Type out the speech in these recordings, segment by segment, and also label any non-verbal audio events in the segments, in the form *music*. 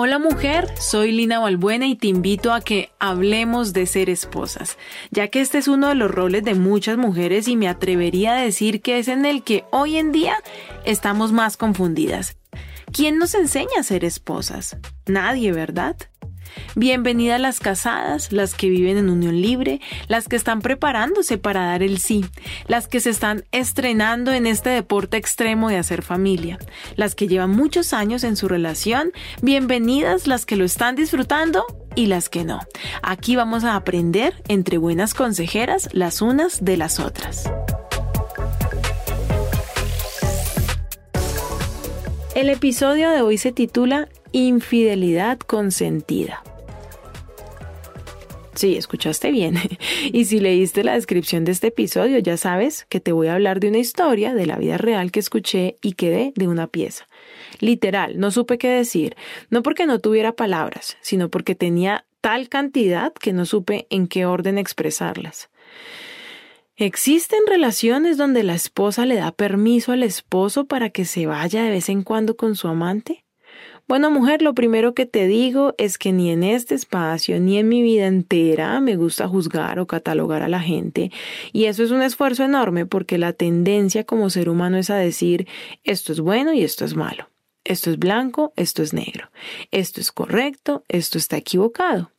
Hola mujer, soy Lina Balbuena y te invito a que hablemos de ser esposas, ya que este es uno de los roles de muchas mujeres y me atrevería a decir que es en el que hoy en día estamos más confundidas. ¿Quién nos enseña a ser esposas? Nadie, ¿verdad? Bienvenidas las casadas, las que viven en unión libre, las que están preparándose para dar el sí, las que se están estrenando en este deporte extremo de hacer familia, las que llevan muchos años en su relación, bienvenidas las que lo están disfrutando y las que no. Aquí vamos a aprender entre buenas consejeras las unas de las otras. El episodio de hoy se titula Infidelidad consentida. Sí, escuchaste bien. *laughs* Y si leíste la descripción de este episodio, ya sabes que te voy a hablar de una historia de la vida real que escuché y quedé de una pieza. Literal, no supe qué decir, no porque no tuviera palabras, sino porque tenía tal cantidad que no supe en qué orden expresarlas. ¿Existen relaciones donde la esposa le da permiso al esposo para que se vaya de vez en cuando con su amante? Bueno, mujer, lo primero que te digo es que ni en este espacio ni en mi vida entera me gusta juzgar o catalogar a la gente, y eso es un esfuerzo enorme porque la tendencia como ser humano es a decir esto es bueno y esto es malo. Esto es blanco, esto es negro. Esto es correcto, esto está equivocado.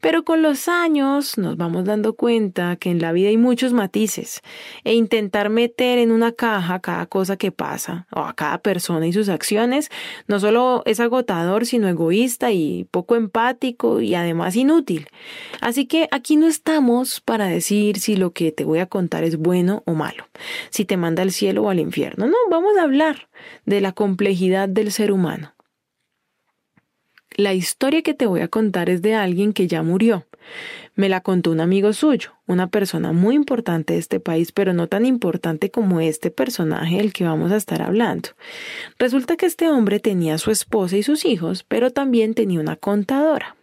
Pero con los años nos vamos dando cuenta que en la vida hay muchos matices e intentar meter en una caja cada cosa que pasa o a cada persona y sus acciones no solo es agotador, sino egoísta y poco empático y además inútil. Así que aquí no estamos para decir si lo que te voy a contar es bueno o malo, si te manda al cielo o al infierno. No, vamos a hablar de la complejidad del ser humano. La historia que te voy a contar es de alguien que ya murió. Me la contó un amigo suyo, una persona muy importante de este país, pero no tan importante como este personaje del que vamos a estar hablando. Resulta que este hombre tenía su esposa y sus hijos, pero también tenía una contadora,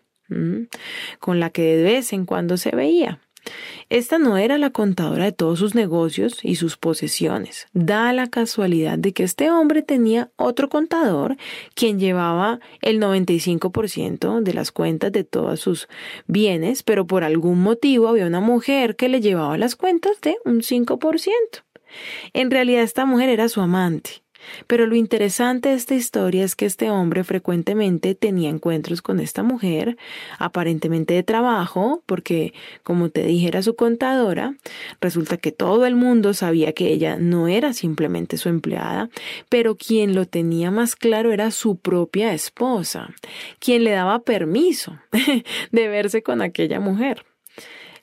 con la que de vez en cuando se veía. Esta no era la contadora de todos sus negocios y sus posesiones. Da la casualidad de que este hombre tenía otro contador quien llevaba el 95% de las cuentas de todos sus bienes, pero por algún motivo había una mujer que le llevaba las cuentas de un 5%. En realidad esta mujer era su amante pero lo interesante de esta historia es que este hombre frecuentemente tenía encuentros con esta mujer, aparentemente de trabajo, porque, como te dije, era su contadora. Resulta que todo el mundo sabía que ella no era simplemente su empleada, pero quien lo tenía más claro era su propia esposa, quien le daba permiso *laughs* de verse con aquella mujer.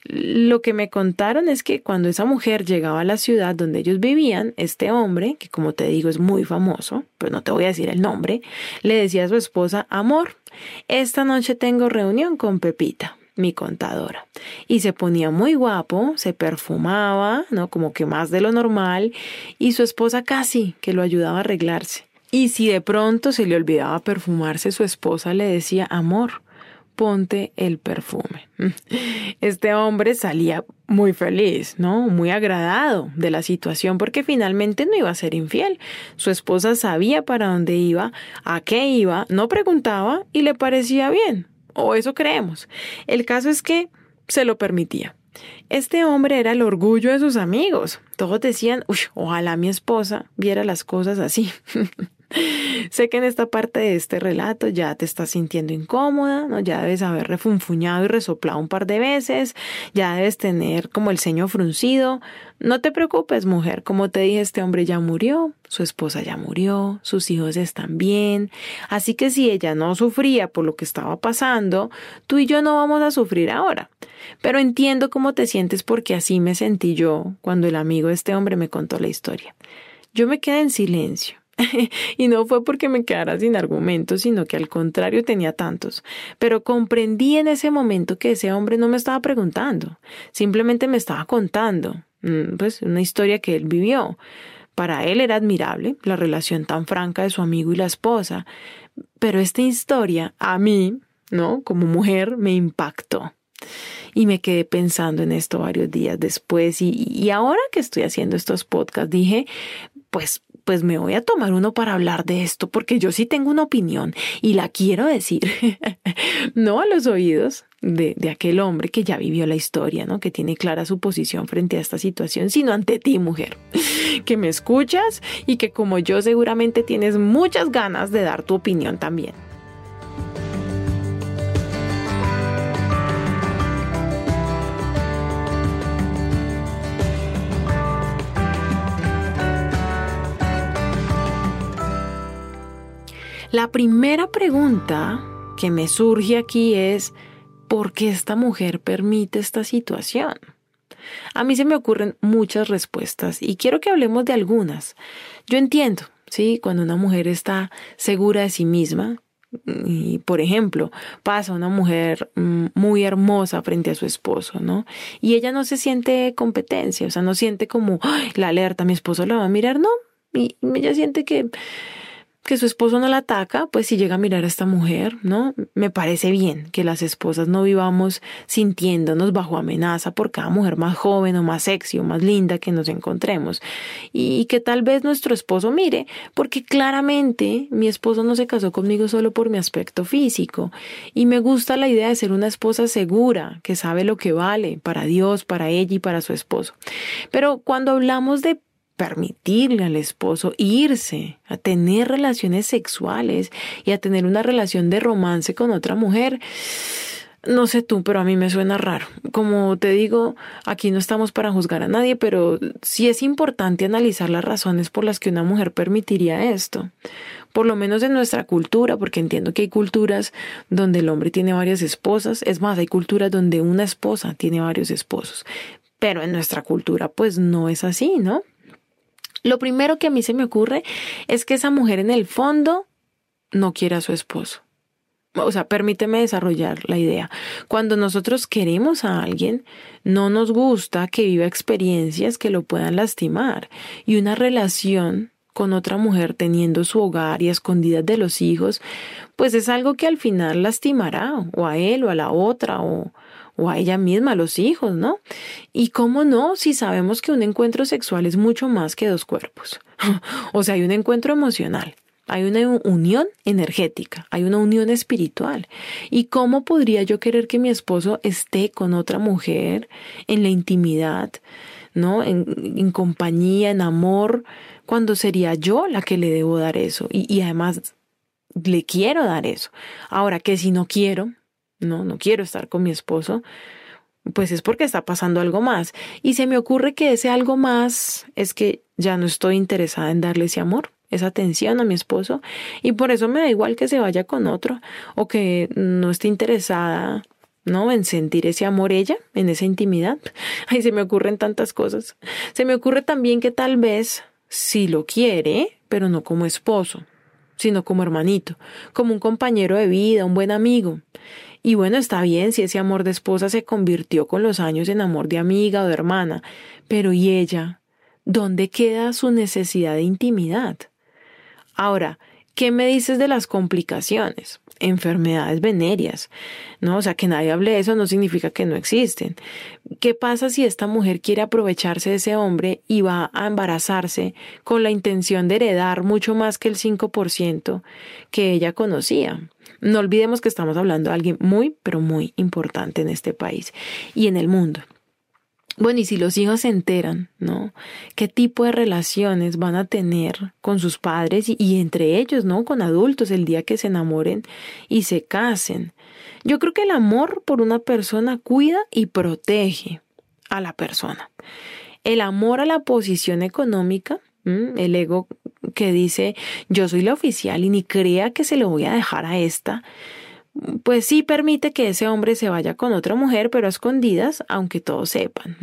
Lo que me contaron es que cuando esa mujer llegaba a la ciudad donde ellos vivían, este hombre, que como te digo es muy famoso, pero no te voy a decir el nombre, le decía a su esposa, amor, esta noche tengo reunión con Pepita mi contadora. Y se ponía muy guapo, se perfumaba, ¿no? Como que más de lo normal, y su esposa casi que lo ayudaba a arreglarse. Y si de pronto se le olvidaba perfumarse, su esposa le decía, amor, ponte el perfume. *laughs* Este hombre salía muy feliz, ¿no? Muy agradado de la situación porque finalmente no iba a ser infiel. Su esposa sabía para dónde iba, a qué iba, no preguntaba y le parecía bien. O eso creemos. El caso es que se lo permitía. Este hombre era el orgullo de sus amigos. Todos decían, uy, ojalá mi esposa viera las cosas así. *laughs* Sé que en esta parte de este relato ya te estás sintiendo incómoda, ¿no? Ya debes haber refunfuñado y resoplado un par de veces, ya debes tener como el ceño fruncido. No te preocupes, mujer, como te dije, este hombre ya murió, su esposa ya murió, sus hijos están bien, así que si ella no sufría por lo que estaba pasando, tú y yo no vamos a sufrir ahora. Pero entiendo cómo te sientes porque así me sentí yo cuando el amigo de este hombre me contó la historia. Yo me quedé en silencio *laughs* y no fue porque me quedara sin argumentos, sino que al contrario tenía tantos. Pero comprendí en ese momento que ese hombre no me estaba preguntando, simplemente me estaba contando, mm, pues, una historia que él vivió. Para él era admirable la relación tan franca de su amigo y la esposa, pero esta historia a mí, ¿no? Como mujer me impactó. Y me quedé pensando en esto varios días después y, y ahora que estoy haciendo estos podcasts dije, pues pues me voy a tomar uno para hablar de esto, porque yo sí tengo una opinión y la quiero decir, *laughs* no a los oídos de, de, aquel hombre que ya vivió la historia, ¿no? Que tiene clara su posición frente a esta situación, sino ante ti, mujer, *laughs* que me escuchas y que como yo seguramente tienes muchas ganas de dar tu opinión también. La primera pregunta que me surge aquí es, ¿por qué esta mujer permite esta situación? A mí se me ocurren muchas respuestas y quiero que hablemos de algunas. Yo entiendo, ¿sí? Cuando una mujer está segura de sí misma, y por ejemplo, pasa una mujer mm, muy hermosa frente a su esposo, ¿no? Y ella no se siente competencia, o sea, no siente como la alerta, mi esposo la va a mirar, no. Y ella siente que que su esposo no la ataca, pues si llega a mirar a esta mujer, ¿no? Me parece bien que las esposas no vivamos sintiéndonos bajo amenaza por cada mujer más joven o más sexy o más linda que nos encontremos. Y que tal vez nuestro esposo mire, porque claramente mi esposo no se casó conmigo solo por mi aspecto físico. Y me gusta la idea de ser una esposa segura, que sabe lo que vale para Dios, para ella y para su esposo. Pero cuando hablamos de permitirle al esposo irse a tener relaciones sexuales y a tener una relación de romance con otra mujer. No sé tú, pero a mí me suena raro. Como te digo, aquí no estamos para juzgar a nadie, pero sí es importante analizar las razones por las que una mujer permitiría esto. Por lo menos en nuestra cultura, porque entiendo que hay culturas donde el hombre tiene varias esposas. Es más, hay culturas donde una esposa tiene varios esposos. Pero en nuestra cultura, pues no es así, ¿no? Lo primero que a mí se me ocurre es que esa mujer en el fondo no quiere a su esposo. O sea, permíteme desarrollar la idea. Cuando nosotros queremos a alguien, no nos gusta que viva experiencias que lo puedan lastimar. Y una relación con otra mujer teniendo su hogar y escondidas de los hijos, pues es algo que al final lastimará o a él o a la otra o, o a ella misma, a los hijos, ¿no? Y cómo no, si sabemos que un encuentro sexual es mucho más que dos cuerpos. *laughs* o sea, hay un encuentro emocional. Hay una unión energética, hay una unión espiritual. ¿Y cómo podría yo querer que mi esposo esté con otra mujer en la intimidad, ¿no? En, en compañía, en amor, cuando sería yo la que le debo dar eso? Y, y además le quiero dar eso. Ahora que si no quiero, no, no quiero estar con mi esposo, pues es porque está pasando algo más. Y se me ocurre que ese algo más es que ya no estoy interesada en darle ese amor, esa atención a mi esposo, y por eso me da igual que se vaya con otro o que no esté interesada ¿no? En sentir ese amor ella, en esa intimidad. *laughs* Ay, se me ocurren tantas cosas. Se me ocurre también que tal vez si lo quiere, pero no como esposo, sino como hermanito, como un compañero de vida, un buen amigo. Y bueno, está bien si ese amor de esposa se convirtió con los años en amor de amiga o de hermana, pero ¿y ella? ¿Dónde queda su necesidad de intimidad? Ahora, ¿qué me dices de las complicaciones? Enfermedades venéreas, ¿no? O sea, que nadie hable de eso no significa que no existen. ¿Qué pasa si esta mujer quiere aprovecharse de ese hombre y va a embarazarse con la intención de heredar mucho más que el 5% que ella conocía? No olvidemos que estamos hablando de alguien muy, pero muy importante en este país y en el mundo. Bueno, y si los hijos se enteran, ¿no? ¿Qué tipo de relaciones van a tener con sus padres y, entre ellos, ¿no? Con adultos el día que se enamoren y se casen. Yo creo que el amor por una persona cuida y protege a la persona. El amor a la posición económica, el ego que dice yo soy la oficial y ni crea que se lo voy a dejar a esta, pues sí permite que ese hombre se vaya con otra mujer, pero a escondidas, aunque todos sepan.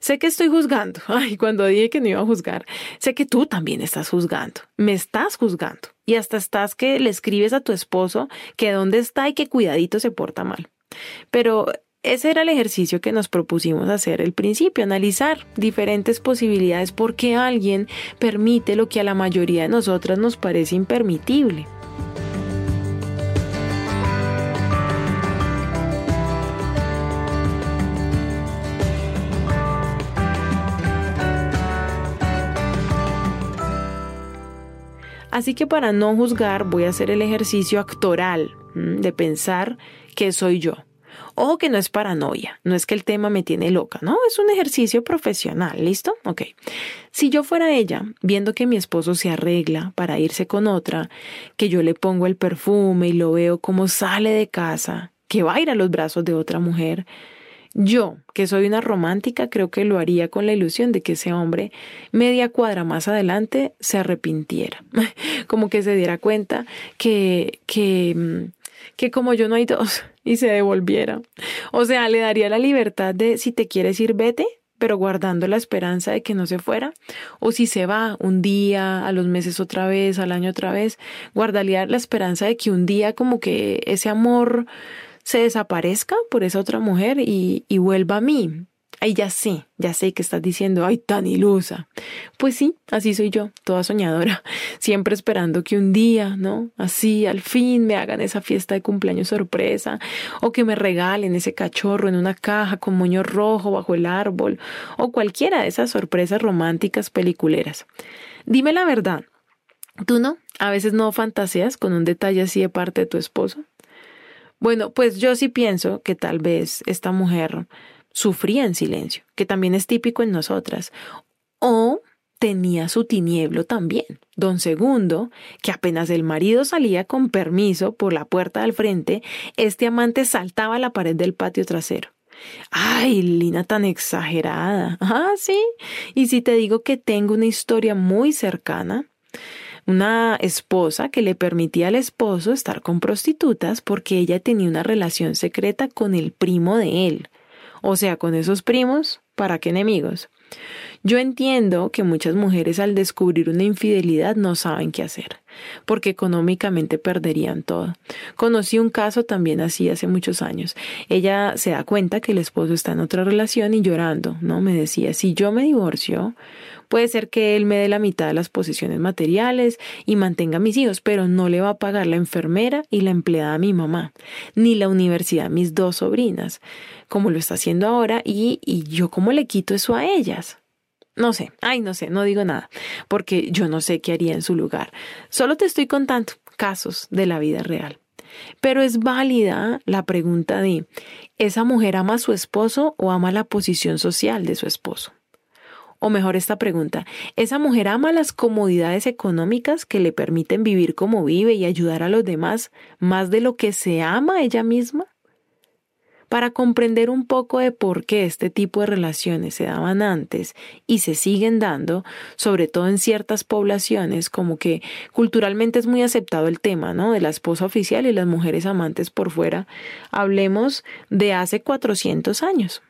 sé que estoy juzgando. *laughs* Ay, cuando dije que no iba a juzgar, sé que tú también estás juzgando. Me estás juzgando. Y hasta estás que le escribes a tu esposo que dónde está y que cuidadito se porta mal. Pero ese era el ejercicio que nos propusimos hacer al principio, analizar diferentes posibilidades porque alguien permite lo que a la mayoría de nosotras nos parece impermitible. Así que para no juzgar voy a hacer el ejercicio actoral de pensar que soy yo. Ojo que no es paranoia, no es que el tema me tiene loca, no, es un ejercicio profesional, ¿listo? Ok. Si yo fuera ella, viendo que mi esposo se arregla para irse con otra, que yo le pongo el perfume y lo veo como sale de casa, que va a ir a los brazos de otra mujer, yo, que soy una romántica, creo que lo haría con la ilusión de que ese hombre, media cuadra más adelante, se arrepintiera. *laughs* Como que se diera cuenta que, que, mm, que como yo no hay dos, *laughs* y se devolviera. O sea, le daría la libertad de si te quieres ir, vete, pero guardando la esperanza de que no se fuera. O si se va un día, a los meses otra vez, al año otra vez, guardaría la esperanza de que un día como que ese amor se desaparezca por esa otra mujer y, y vuelva a mí. Ay, ya sé, ya sé que estás diciendo, ay, tan ilusa. Pues sí, así soy yo, toda soñadora, *laughs* siempre esperando que un día, ¿no? Así, al fin me hagan esa fiesta de cumpleaños sorpresa, o que me regalen ese cachorro en una caja con moño rojo bajo el árbol, o cualquiera de esas sorpresas románticas peliculeras. Dime la verdad, ¿tú no? A veces no fantaseas con un detalle así de parte de tu esposo. Bueno, pues yo sí pienso que tal vez esta mujer sufría en silencio, que también es típico en nosotras, o tenía su tinieblo también. Don Segundo, que apenas el marido salía con permiso por la puerta del frente, este amante saltaba a la pared del patio trasero. Ay, Lina tan exagerada. Ah, sí. Y si te digo que tengo una historia muy cercana, una esposa que le permitía al esposo estar con prostitutas porque ella tenía una relación secreta con el primo de él. O sea, con esos primos, ¿para qué enemigos? Yo entiendo que muchas mujeres al descubrir una infidelidad no saben qué hacer, porque económicamente perderían todo. Conocí un caso también así hace muchos años. Ella se da cuenta que el esposo está en otra relación y llorando, ¿no? Me decía, si yo me divorcio, Puede ser que él me dé la mitad de las posiciones materiales y mantenga a mis hijos, pero no le va a pagar la enfermera y la empleada a mi mamá, ni la universidad a mis dos sobrinas, como lo está haciendo ahora, y, y yo cómo le quito eso a ellas. No sé, ay, no sé, no digo nada, porque yo no sé qué haría en su lugar. Solo te estoy contando casos de la vida real. Pero es válida la pregunta de, ¿esa mujer ama a su esposo o ama la posición social de su esposo? O mejor esta pregunta, ¿esa mujer ama las comodidades económicas que le permiten vivir como vive y ayudar a los demás más de lo que se ama ella misma? Para comprender un poco de por qué este tipo de relaciones se daban antes y se siguen dando, sobre todo en ciertas poblaciones, como que culturalmente es muy aceptado el tema, ¿no? De la esposa oficial y las mujeres amantes por fuera, hablemos de hace 400 años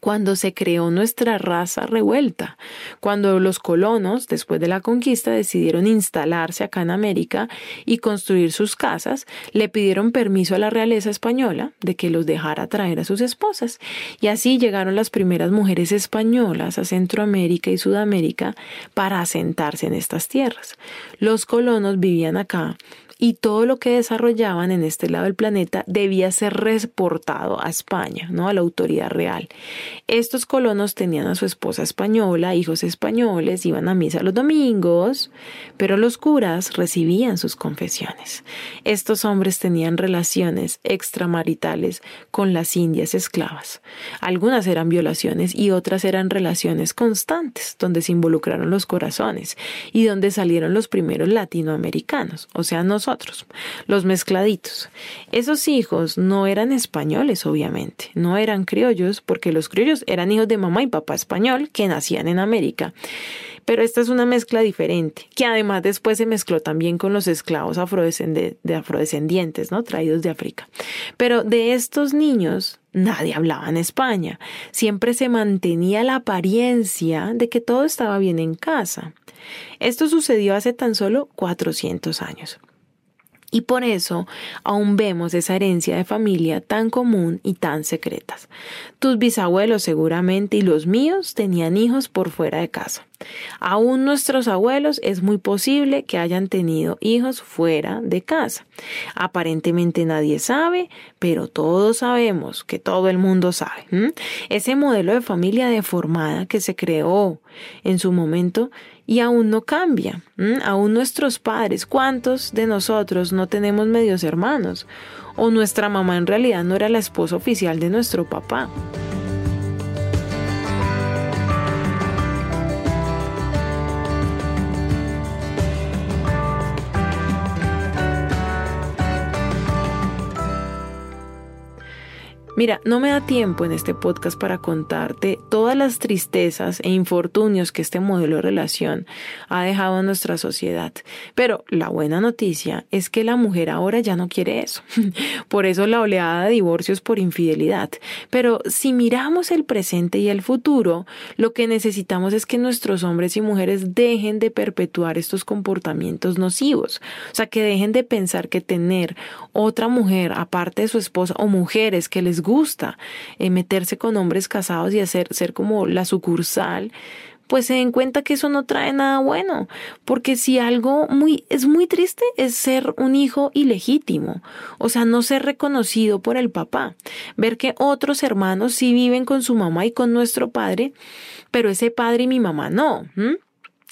cuando se creó nuestra raza revuelta, cuando los colonos, después de la conquista, decidieron instalarse acá en América y construir sus casas, le pidieron permiso a la realeza española de que los dejara traer a sus esposas. Y así llegaron las primeras mujeres españolas a Centroamérica y Sudamérica para asentarse en estas tierras. Los colonos vivían acá y todo lo que desarrollaban en este lado del planeta debía ser reportado a España, ¿no? a la autoridad real. Estos colonos tenían a su esposa española, hijos españoles, iban a misa los domingos, pero los curas recibían sus confesiones. Estos hombres tenían relaciones extramaritales con las indias esclavas. Algunas eran violaciones y otras eran relaciones constantes, donde se involucraron los corazones y donde salieron los primeros latinoamericanos, o sea, los mezcladitos. Esos hijos no eran españoles, obviamente, no eran criollos, porque los criollos eran hijos de mamá y papá español que nacían en América. Pero esta es una mezcla diferente, que además después se mezcló también con los esclavos de afrodescendientes, ¿no? Traídos de África. Pero de estos niños nadie hablaba en España. Siempre se mantenía la apariencia de que todo estaba bien en casa. Esto sucedió hace tan solo 400 años. Y por eso aún vemos esa herencia de familia tan común y tan secretas. Tus bisabuelos seguramente y los míos tenían hijos por fuera de casa. Aún nuestros abuelos es muy posible que hayan tenido hijos fuera de casa. Aparentemente nadie sabe, pero todos sabemos que todo el mundo sabe. Ese modelo de familia deformada que se creó en su momento y aún no cambia. Aún nuestros padres, ¿cuántos de nosotros no tenemos medios hermanos? O nuestra mamá en realidad no era la esposa oficial de nuestro papá. Mira, no me da tiempo en este podcast para contarte todas las tristezas e infortunios que este modelo de relación ha dejado en nuestra sociedad. Pero la buena noticia es que la mujer ahora ya no quiere eso. *laughs* Por eso la oleada de divorcios por infidelidad. Pero si miramos el presente y el futuro, lo que necesitamos es que nuestros hombres y mujeres dejen de perpetuar estos comportamientos nocivos. O sea, que dejen de pensar que tener otra mujer aparte de su esposa o mujeres que les gusta eh, meterse con hombres casados y hacer ser como la sucursal pues se den cuenta que eso no trae nada bueno, porque si algo muy es muy triste es ser un hijo ilegítimo, o sea, no ser reconocido por el papá, ver que otros hermanos sí viven con su mamá y con nuestro padre, pero ese padre y mi mamá no.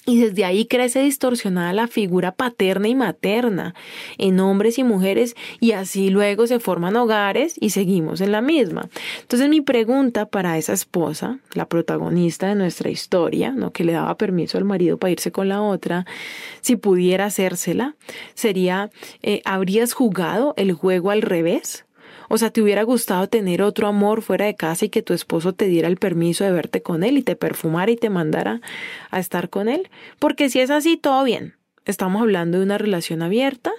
Y desde ahí crece distorsionada la figura paterna y materna en hombres y mujeres y así luego se forman hogares y seguimos en la misma. Entonces mi pregunta para esa esposa, la protagonista de nuestra historia, ¿no? que le daba permiso al marido para irse con la otra, si pudiera hacérsela, sería, eh, ¿habrías jugado el juego al revés? O sea, ¿te hubiera gustado tener otro amor fuera de casa y que tu esposo te diera el permiso de verte con él y te perfumara y te mandara a estar con él? Porque si es así, todo bien. Estamos hablando de una relación abierta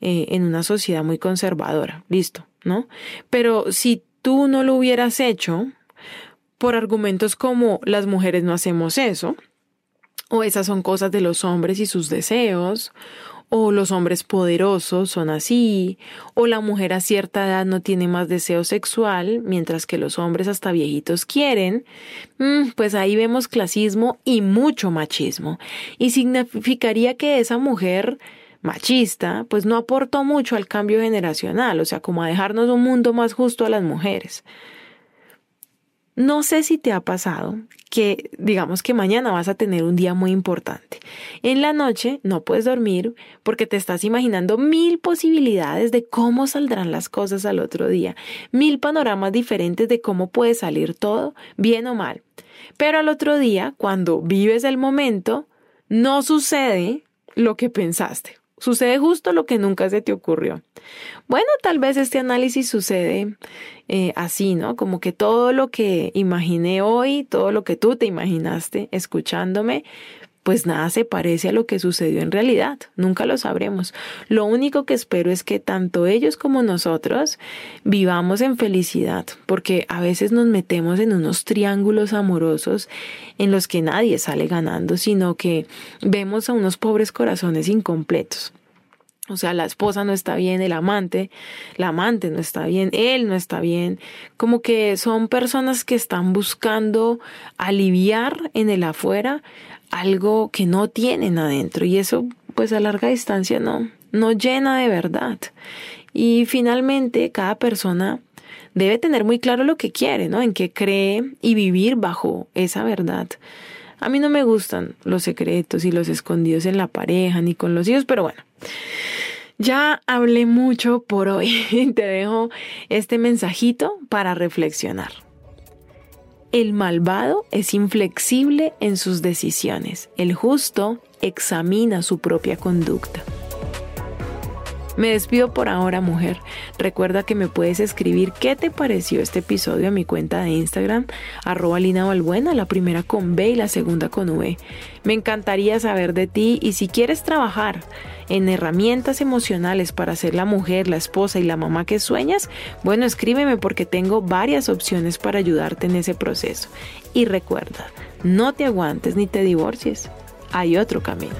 eh, en una sociedad muy conservadora. Listo, ¿no? Pero si tú no lo hubieras hecho por argumentos como las mujeres no hacemos eso, o esas son cosas de los hombres y sus deseos, o los hombres poderosos son así, o la mujer a cierta edad no tiene más deseo sexual, mientras que los hombres hasta viejitos quieren, mm, pues ahí vemos clasismo y mucho machismo. Y significaría que esa mujer machista, pues no aportó mucho al cambio generacional, o sea, como a dejarnos un mundo más justo a las mujeres. No sé si te ha pasado que digamos que mañana vas a tener un día muy importante. En la noche no puedes dormir porque te estás imaginando mil posibilidades de cómo saldrán las cosas al otro día, mil panoramas diferentes de cómo puede salir todo, bien o mal. Pero al otro día, cuando vives el momento, no sucede lo que pensaste. Sucede justo lo que nunca se te ocurrió. Bueno, tal vez este análisis sucede eh, así, ¿no? Como que todo lo que imaginé hoy, todo lo que tú te imaginaste escuchándome, pues nada se parece a lo que sucedió en realidad. Nunca lo sabremos. Lo único que espero es que tanto ellos como nosotros vivamos en felicidad, porque a veces nos metemos en unos triángulos amorosos en los que nadie sale ganando, sino que vemos a unos pobres corazones incompletos. O sea, la esposa no está bien, el amante, la amante no está bien, él no está bien. Como que son personas que están buscando aliviar en el afuera algo que no tienen adentro y eso pues a larga distancia no, no llena de verdad. Y finalmente cada persona debe tener muy claro lo que quiere, ¿no? En qué cree y vivir bajo esa verdad. A mí no me gustan los secretos y los escondidos en la pareja ni con los hijos, pero bueno. Ya hablé mucho por hoy. *laughs* Te dejo este mensajito para reflexionar. El malvado es inflexible en sus decisiones. El justo examina su propia conducta. Me despido por ahora, mujer. Recuerda que me puedes escribir qué te pareció este episodio a mi cuenta de Instagram, arroba Lina la primera con B y la segunda con V. Me encantaría saber de ti y si quieres trabajar en herramientas emocionales para ser la mujer, la esposa y la mamá que sueñas, bueno, escríbeme porque tengo varias opciones para ayudarte en ese proceso. Y recuerda, no te aguantes ni te divorcies, hay otro camino.